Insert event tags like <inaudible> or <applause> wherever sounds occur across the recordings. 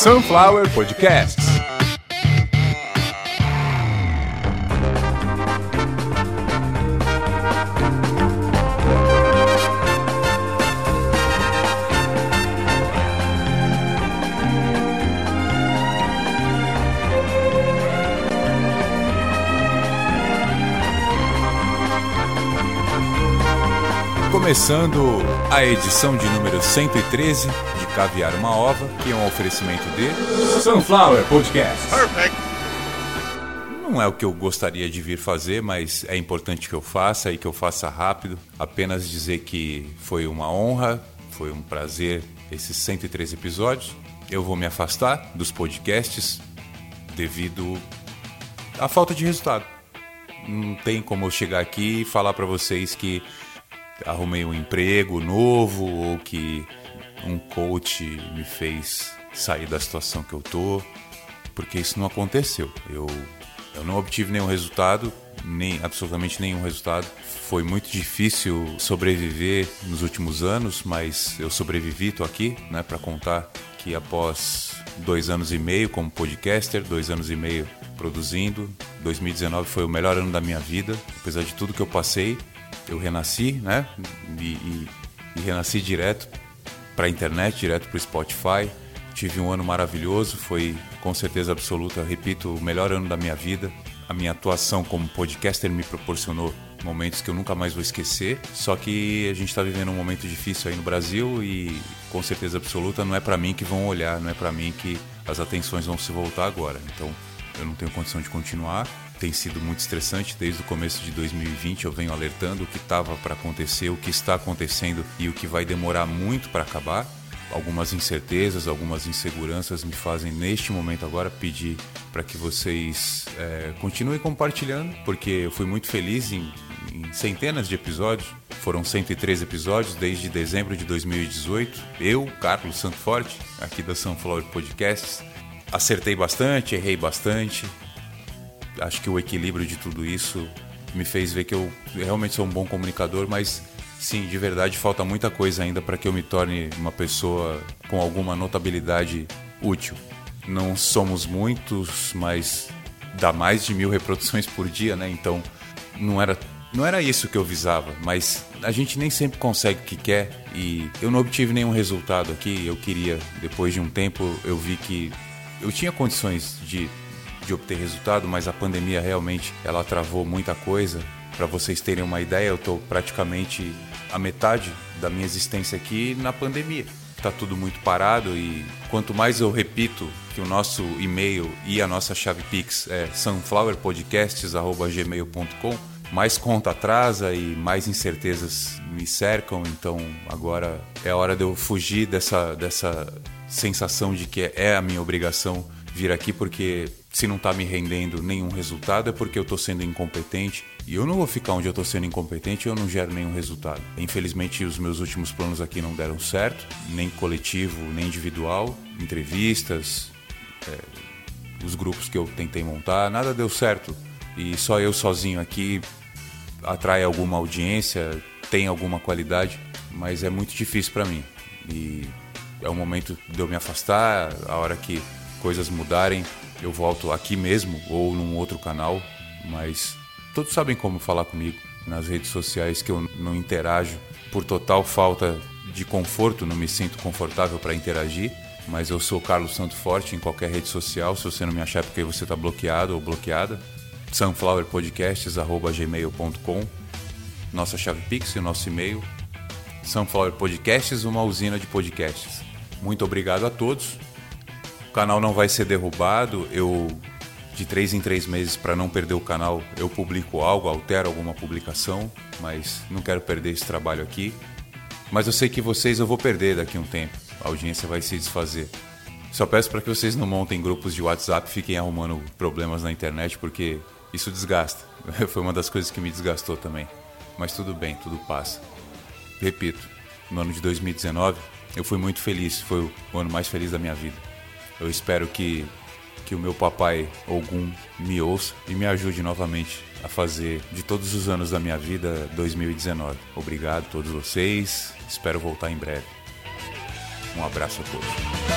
Sunflower Podcasts. Começando a edição de número 113 de Caviar uma Ova, que é um oferecimento de Sunflower Podcast. Perfect. Não é o que eu gostaria de vir fazer, mas é importante que eu faça e que eu faça rápido. Apenas dizer que foi uma honra, foi um prazer esses 113 episódios. Eu vou me afastar dos podcasts devido à falta de resultado. Não tem como eu chegar aqui e falar para vocês que arrumei um emprego novo ou que um coach me fez sair da situação que eu tô, porque isso não aconteceu. Eu, eu não obtive nenhum resultado, nem absolutamente nenhum resultado. Foi muito difícil sobreviver nos últimos anos, mas eu sobrevivi, tô aqui, né, para contar que após dois anos e meio como podcaster, dois anos e meio produzindo, 2019 foi o melhor ano da minha vida, apesar de tudo que eu passei, eu renasci, né? E, e, e renasci direto para a internet, direto para o Spotify. Tive um ano maravilhoso, foi com certeza absoluta, repito, o melhor ano da minha vida. A minha atuação como podcaster me proporcionou momentos que eu nunca mais vou esquecer. Só que a gente está vivendo um momento difícil aí no Brasil e com certeza absoluta não é para mim que vão olhar, não é para mim que as atenções vão se voltar agora. Então eu não tenho condição de continuar tem sido muito estressante desde o começo de 2020. Eu venho alertando o que estava para acontecer, o que está acontecendo e o que vai demorar muito para acabar. Algumas incertezas, algumas inseguranças me fazem neste momento agora pedir para que vocês é, continuem compartilhando, porque eu fui muito feliz em, em centenas de episódios. Foram 103 episódios desde dezembro de 2018. Eu, Carlos Santoforte, aqui da Sunflower Podcasts, acertei bastante, errei bastante, acho que o equilíbrio de tudo isso me fez ver que eu realmente sou um bom comunicador, mas sim, de verdade falta muita coisa ainda para que eu me torne uma pessoa com alguma notabilidade útil. Não somos muitos, mas dá mais de mil <laughs> reproduções por dia, né? Então não era não era isso que eu visava, mas a gente nem sempre consegue o que quer e eu não obtive nenhum resultado aqui. Eu queria, depois de um tempo, eu vi que eu tinha condições de de obter resultado, mas a pandemia realmente ela travou muita coisa. Para vocês terem uma ideia, eu estou praticamente a metade da minha existência aqui na pandemia. Está tudo muito parado e quanto mais eu repito que o nosso e-mail e a nossa chave Pix é sunflowerpodcasts.gmail.com, mais conta atrasa e mais incertezas me cercam. Então agora é hora de eu fugir dessa, dessa sensação de que é a minha obrigação vir aqui porque se não está me rendendo nenhum resultado é porque eu estou sendo incompetente e eu não vou ficar onde eu estou sendo incompetente e eu não gero nenhum resultado. Infelizmente, os meus últimos planos aqui não deram certo, nem coletivo, nem individual, entrevistas, é, os grupos que eu tentei montar, nada deu certo. E só eu sozinho aqui atrai alguma audiência, tem alguma qualidade, mas é muito difícil para mim. E é o momento de eu me afastar, a hora que coisas mudarem, eu volto aqui mesmo ou num outro canal, mas todos sabem como falar comigo nas redes sociais que eu não interajo por total falta de conforto, não me sinto confortável para interagir. Mas eu sou Carlos Santo Forte em qualquer rede social. Se você não me achar é porque você está bloqueado ou bloqueada, sunflowerpodcasts@gmail.com, nossa chave Pix, o nosso e-mail, Sunflower Podcasts, uma usina de podcasts. Muito obrigado a todos. O canal não vai ser derrubado. Eu de três em três meses para não perder o canal, eu publico algo, altero alguma publicação, mas não quero perder esse trabalho aqui. Mas eu sei que vocês eu vou perder daqui a um tempo. A audiência vai se desfazer. Só peço para que vocês não montem grupos de WhatsApp fiquem arrumando problemas na internet, porque isso desgasta. <laughs> Foi uma das coisas que me desgastou também. Mas tudo bem, tudo passa. Repito, no ano de 2019 eu fui muito feliz, foi o ano mais feliz da minha vida. Eu espero que, que o meu papai Ogum me ouça e me ajude novamente a fazer de todos os anos da minha vida 2019. Obrigado a todos vocês, espero voltar em breve. Um abraço a todos.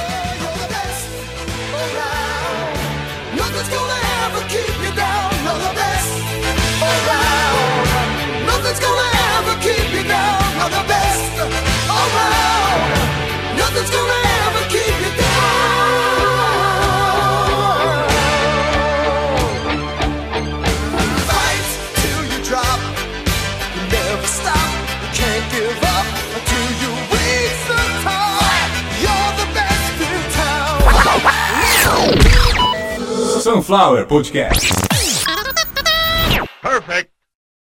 Sunflower Podcast.